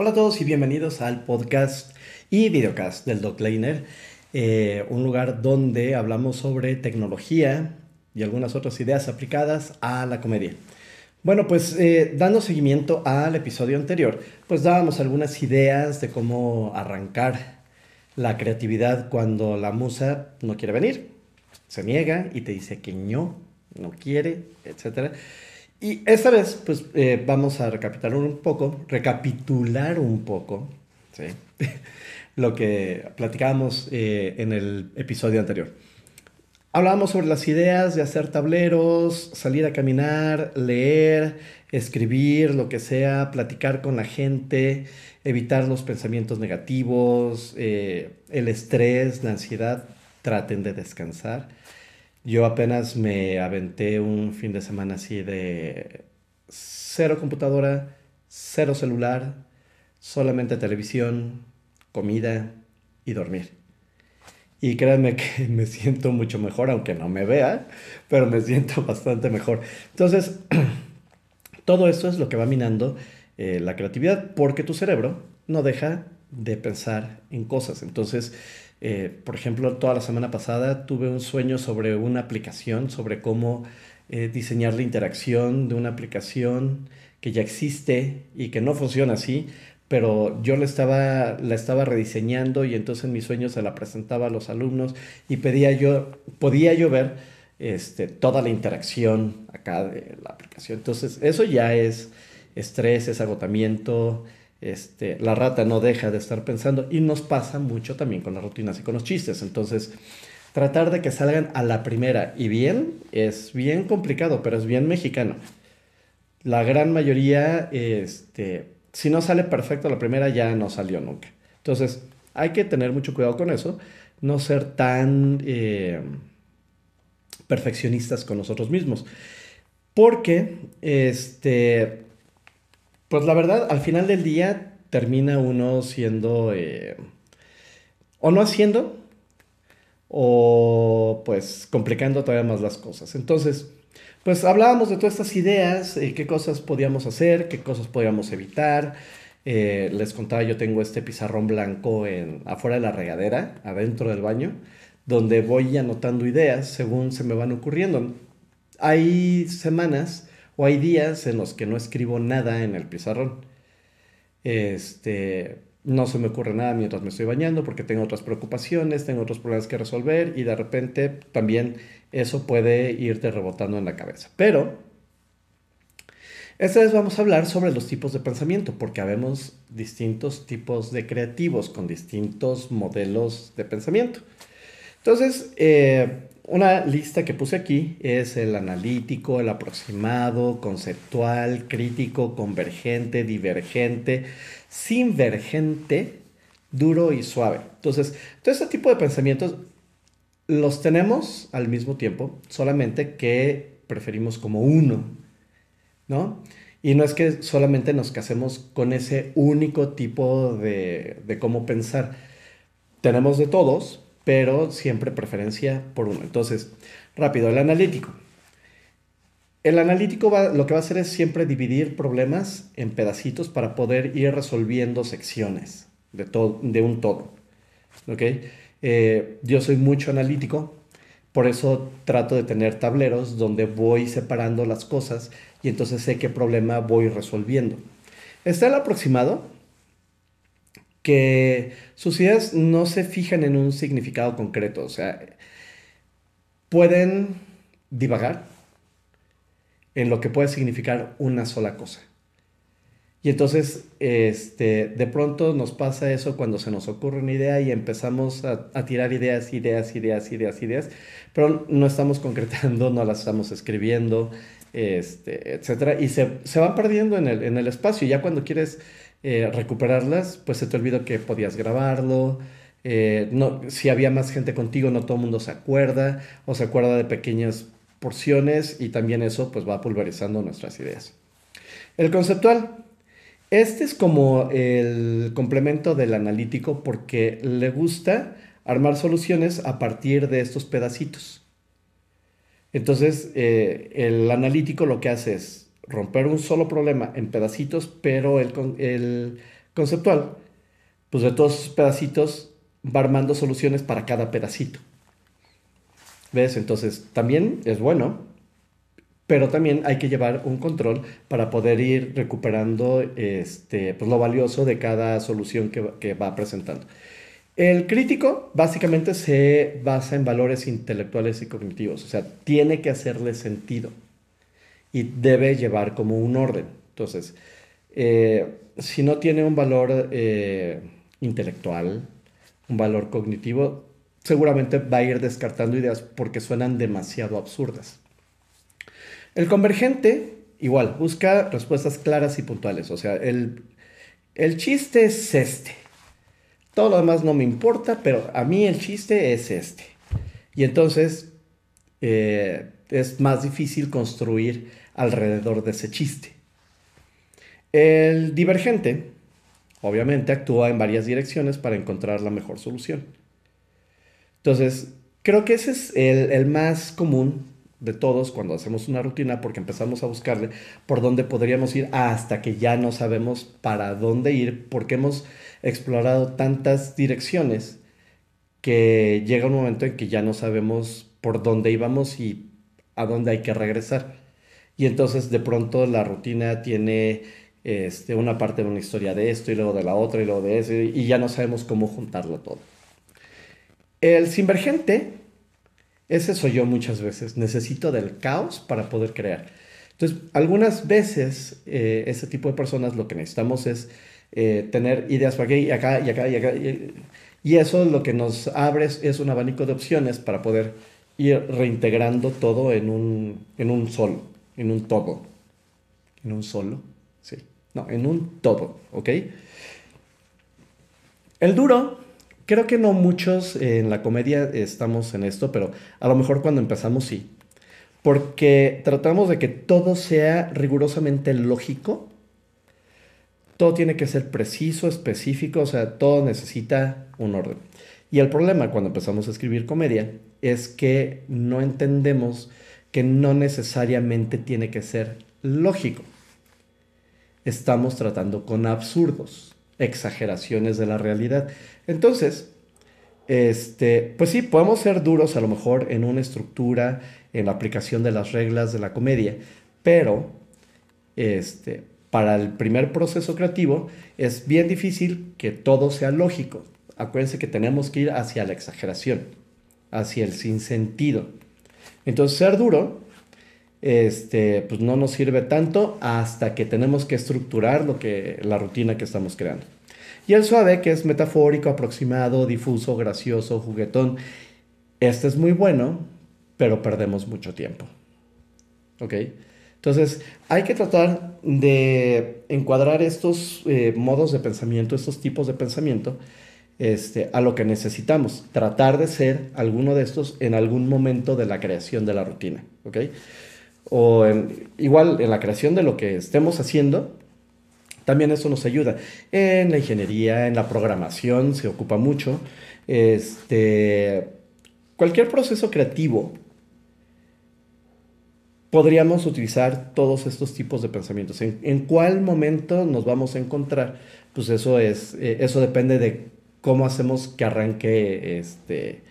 Hola a todos y bienvenidos al podcast y videocast del Doc eh, un lugar donde hablamos sobre tecnología y algunas otras ideas aplicadas a la comedia. Bueno, pues eh, dando seguimiento al episodio anterior, pues dábamos algunas ideas de cómo arrancar la creatividad cuando la musa no quiere venir, se niega y te dice que no, no quiere, etc. Y esta vez, pues eh, vamos a recapitular un poco, recapitular un poco, lo que platicábamos eh, en el episodio anterior. Hablábamos sobre las ideas de hacer tableros, salir a caminar, leer, escribir, lo que sea, platicar con la gente, evitar los pensamientos negativos, eh, el estrés, la ansiedad. Traten de descansar. Yo apenas me aventé un fin de semana así de cero computadora, cero celular, solamente televisión, comida y dormir. Y créanme que me siento mucho mejor, aunque no me vea, pero me siento bastante mejor. Entonces, todo esto es lo que va minando eh, la creatividad, porque tu cerebro no deja de pensar en cosas. Entonces, eh, por ejemplo, toda la semana pasada tuve un sueño sobre una aplicación, sobre cómo eh, diseñar la interacción de una aplicación que ya existe y que no funciona así, pero yo la estaba, rediseñando y entonces en mis sueños se la presentaba a los alumnos y pedía yo, podía yo ver este, toda la interacción acá de la aplicación. Entonces, eso ya es estrés, es agotamiento, este, la rata no deja de estar pensando y nos pasa mucho también con las rutinas y con los chistes. Entonces, tratar de que salgan a la primera y bien es bien complicado, pero es bien mexicano. La gran mayoría, este, si no sale perfecto la primera, ya no salió nunca. Entonces, hay que tener mucho cuidado con eso, no ser tan eh, perfeccionistas con nosotros mismos. Porque, este, pues la verdad, al final del día termina uno siendo, eh, o no haciendo, o pues complicando todavía más las cosas. Entonces, pues hablábamos de todas estas ideas, eh, qué cosas podíamos hacer, qué cosas podíamos evitar. Eh, les contaba, yo tengo este pizarrón blanco en, afuera de la regadera, adentro del baño, donde voy anotando ideas según se me van ocurriendo. Hay semanas o hay días en los que no escribo nada en el pizarrón. Este, no se me ocurre nada mientras me estoy bañando porque tengo otras preocupaciones, tengo otros problemas que resolver y de repente también eso puede irte rebotando en la cabeza. Pero esta vez vamos a hablar sobre los tipos de pensamiento porque habemos distintos tipos de creativos con distintos modelos de pensamiento. Entonces, eh, una lista que puse aquí es el analítico, el aproximado, conceptual, crítico, convergente, divergente, sinvergente, duro y suave. Entonces, todo este tipo de pensamientos los tenemos al mismo tiempo, solamente que preferimos como uno, ¿no? Y no es que solamente nos casemos con ese único tipo de, de cómo pensar. Tenemos de todos, pero siempre preferencia por uno. Entonces, rápido, el analítico. El analítico lo que va a hacer es siempre dividir problemas en pedacitos para poder ir resolviendo secciones de, todo, de un todo. ¿Okay? Eh, yo soy mucho analítico, por eso trato de tener tableros donde voy separando las cosas y entonces sé qué problema voy resolviendo. Está el aproximado, que sus ideas no se fijan en un significado concreto, o sea, pueden divagar en lo que puede significar una sola cosa. Y entonces, este, de pronto nos pasa eso cuando se nos ocurre una idea y empezamos a, tirar ideas, ideas, ideas, ideas, ideas, pero no estamos concretando, no las estamos escribiendo, este, etc. Y se, se van perdiendo en el, en el espacio. Ya cuando quieres eh, recuperarlas, pues se te olvidó que podías grabarlo. Eh, no, si había más gente contigo, no todo el mundo se acuerda o se acuerda de pequeñas porciones y también eso pues va pulverizando nuestras ideas. El conceptual. Este es como el complemento del analítico porque le gusta armar soluciones a partir de estos pedacitos. Entonces, eh, el analítico lo que hace es romper un solo problema en pedacitos, pero el, conceptual, pues de todos esos pedacitos va armando soluciones para cada pedacito. ¿Ves? Entonces, también es bueno, pero también hay que llevar un control para poder ir recuperando este, pues, lo valioso de cada solución que, que va presentando. El crítico básicamente se basa en valores intelectuales y cognitivos, o sea, tiene que hacerle sentido y debe llevar como un orden. Entonces, eh, si no tiene un valor eh, intelectual, un valor cognitivo, seguramente va a ir descartando ideas porque suenan demasiado absurdas. El convergente, igual, busca respuestas claras y puntuales. O sea, el, chiste es este. Todo lo demás no me importa, pero a mí el chiste es este. Y entonces eh, es más difícil construir alrededor de ese chiste. El divergente, obviamente, actúa en varias direcciones para encontrar la mejor solución. Entonces, creo que ese es el, más común de todos cuando hacemos una rutina porque empezamos a buscarle por dónde podríamos ir hasta que ya no sabemos para dónde ir porque hemos explorado tantas direcciones que llega un momento en que ya no sabemos por dónde íbamos y a dónde hay que regresar. Y entonces de pronto la rutina tiene este, una parte de una historia de esto y luego de la otra y luego de eso y ya no sabemos cómo juntarlo todo. El sinvergente, ese soy yo muchas veces, necesito del caos para poder crear. Entonces, algunas veces eh, ese tipo de personas lo que necesitamos es eh, tener ideas para aquí y acá y acá y acá. Y, y eso lo que nos abre es, un abanico de opciones para poder ir reintegrando todo en un, en un solo en un todo. En un solo, sí. No, en un todo, ¿ok? El duro, creo que no muchos en la comedia estamos en esto, pero a lo mejor cuando empezamos sí. Porque tratamos de que todo sea rigurosamente lógico. Todo tiene que ser preciso, específico, o sea, todo necesita un orden. Y el problema cuando empezamos a escribir comedia es que no entendemos que no necesariamente tiene que ser lógico. Estamos tratando con absurdos, exageraciones de la realidad. Entonces, este, pues sí, podemos ser duros a lo mejor en una estructura, en la aplicación de las reglas de la comedia, pero este, para el primer proceso creativo es bien difícil que todo sea lógico. Acuérdense que tenemos que ir hacia la exageración, hacia el sinsentido. Entonces, ser duro, este, pues no nos sirve tanto hasta que tenemos que estructurar lo que, la rutina que estamos creando. Y el suave, que es metafórico, aproximado, difuso, gracioso, juguetón, este es muy bueno, pero perdemos mucho tiempo. ¿Ok? Entonces, hay que tratar de encuadrar estos eh, modos de pensamiento, estos tipos de pensamiento, este, a lo que necesitamos. Tratar de ser alguno de estos en algún momento de la creación de la rutina. ¿ok? O igual en la creación de lo que estemos haciendo, también eso nos ayuda. En la ingeniería, en la programación se ocupa mucho. Este, cualquier proceso creativo podríamos utilizar todos estos tipos de pensamientos. ¿En, cuál momento nos vamos a encontrar? Pues eso, es, eh, eso depende de cómo hacemos que arranque este,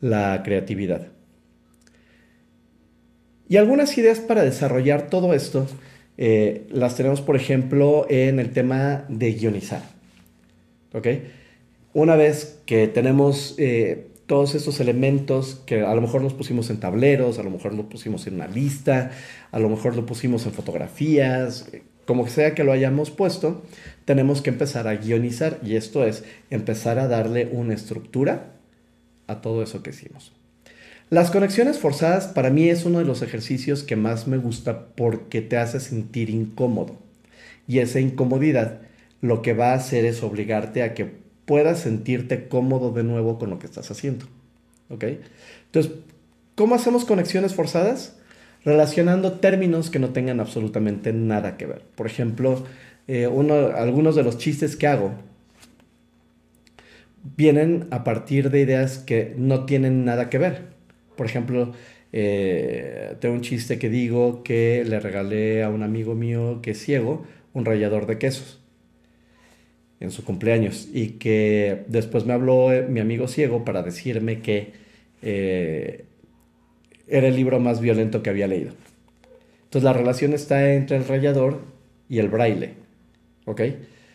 la creatividad. Y algunas ideas para desarrollar todo esto eh, las tenemos, por ejemplo, en el tema de guionizar. ¿Ok? Una vez que tenemos eh, todos estos elementos que a lo mejor los pusimos en tableros, a lo mejor lo pusimos en una lista, a lo mejor lo pusimos en fotografías, como sea que lo hayamos puesto, tenemos que empezar a guionizar y esto es empezar a darle una estructura a todo eso que hicimos. Las conexiones forzadas para mí es uno de los ejercicios que más me gusta porque te hace sentir incómodo. Y esa incomodidad lo que va a hacer es obligarte a que puedas sentirte cómodo de nuevo con lo que estás haciendo. ¿Ok? Entonces, ¿cómo hacemos conexiones forzadas? Relacionando términos que no tengan absolutamente nada que ver. Por ejemplo, eh, algunos de los chistes que hago vienen a partir de ideas que no tienen nada que ver. Por ejemplo, eh, tengo un chiste que digo que le regalé a un amigo mío que es ciego un rallador de quesos. en su cumpleaños y que después me habló eh, mi amigo ciego para decirme que era el libro más violento que había leído. Entonces la relación está entre el rayador y el braille. ¿Ok?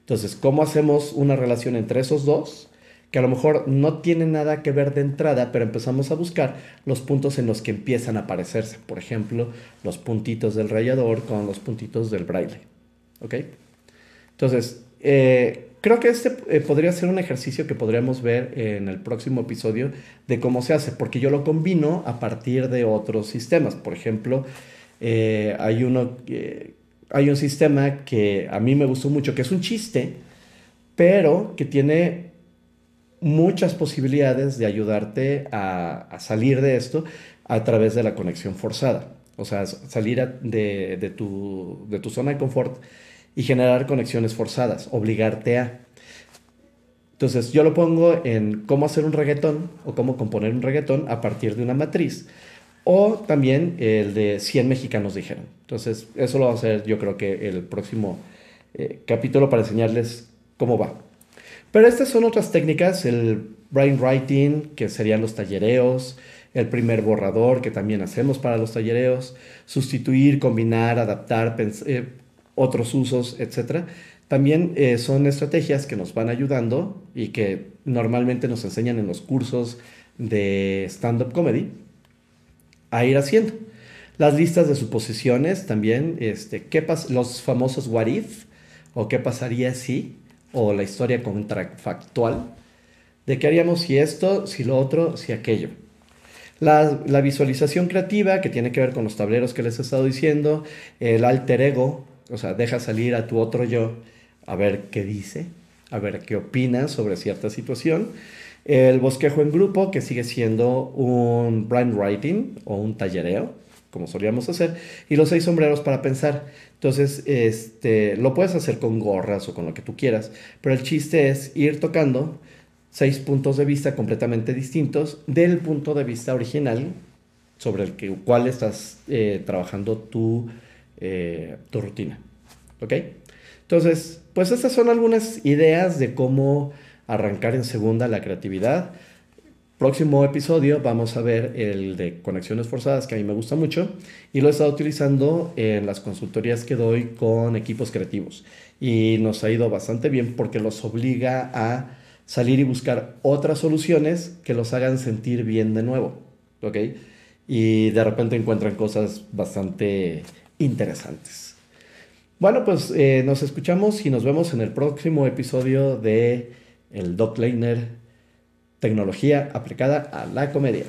Entonces, ¿cómo hacemos una relación entre esos dos? Que a lo mejor no tiene nada que ver de entrada, pero empezamos a buscar los puntos en los que empiezan a aparecerse. Por ejemplo, los puntitos del rayador con los puntitos del braille. ¿Ok? Entonces, eh, creo que este eh, podría ser un ejercicio que podríamos ver en el próximo episodio de cómo se hace, porque yo lo combino a partir de otros sistemas. Por ejemplo, eh, hay uno hay un sistema que a mí me gustó mucho, que es un chiste, pero que tiene muchas posibilidades de ayudarte a, salir de esto a través de la conexión forzada. O sea, salir de, tu, de tu zona de confort y generar conexiones forzadas, obligarte a. Entonces yo lo pongo en cómo hacer un reggaetón o cómo componer un reggaetón a partir de una matriz. O también el de 100 mexicanos dijeron. Entonces eso lo va a hacer yo creo que el próximo eh, capítulo para enseñarles cómo va. Pero estas son otras técnicas, el brainwriting, que serían los tallereos, el primer borrador, que también hacemos para los tallereos, sustituir, combinar, adaptar, eh, otros usos, etc. También eh, son estrategias que nos van ayudando y que normalmente nos enseñan en los cursos de stand-up comedy a ir haciendo. Las listas de suposiciones también, este, ¿qué los famosos what if, o qué pasaría si, o la historia contrafactual, de qué haríamos si esto, si lo otro, si aquello. La, la, visualización creativa, que tiene que ver con los tableros que les he estado diciendo, el alter ego, o sea, deja salir a tu otro yo a ver qué dice, a ver qué opina sobre cierta situación. El bosquejo en grupo, que sigue siendo un brand writing o un tallereo, como solíamos hacer, y los seis sombreros para pensar. Entonces, este, lo puedes hacer con gorras o con lo que tú quieras, pero el chiste es ir tocando seis puntos de vista completamente distintos del punto de vista original sobre el que, cual estás eh, trabajando tu, eh, tu rutina. ¿Ok? Entonces, pues estas son algunas ideas de cómo arrancar en segunda la creatividad. Próximo episodio vamos a ver el de conexiones forzadas, que a mí me gusta mucho, y lo he estado utilizando en las consultorías que doy con equipos creativos. Y nos ha ido bastante bien porque los obliga a salir y buscar otras soluciones que los hagan sentir bien de nuevo. ¿Ok? Y de repente encuentran cosas bastante interesantes. Bueno, pues eh, nos escuchamos y nos vemos en el próximo episodio de el Doc Leiner, tecnología aplicada a la comedia.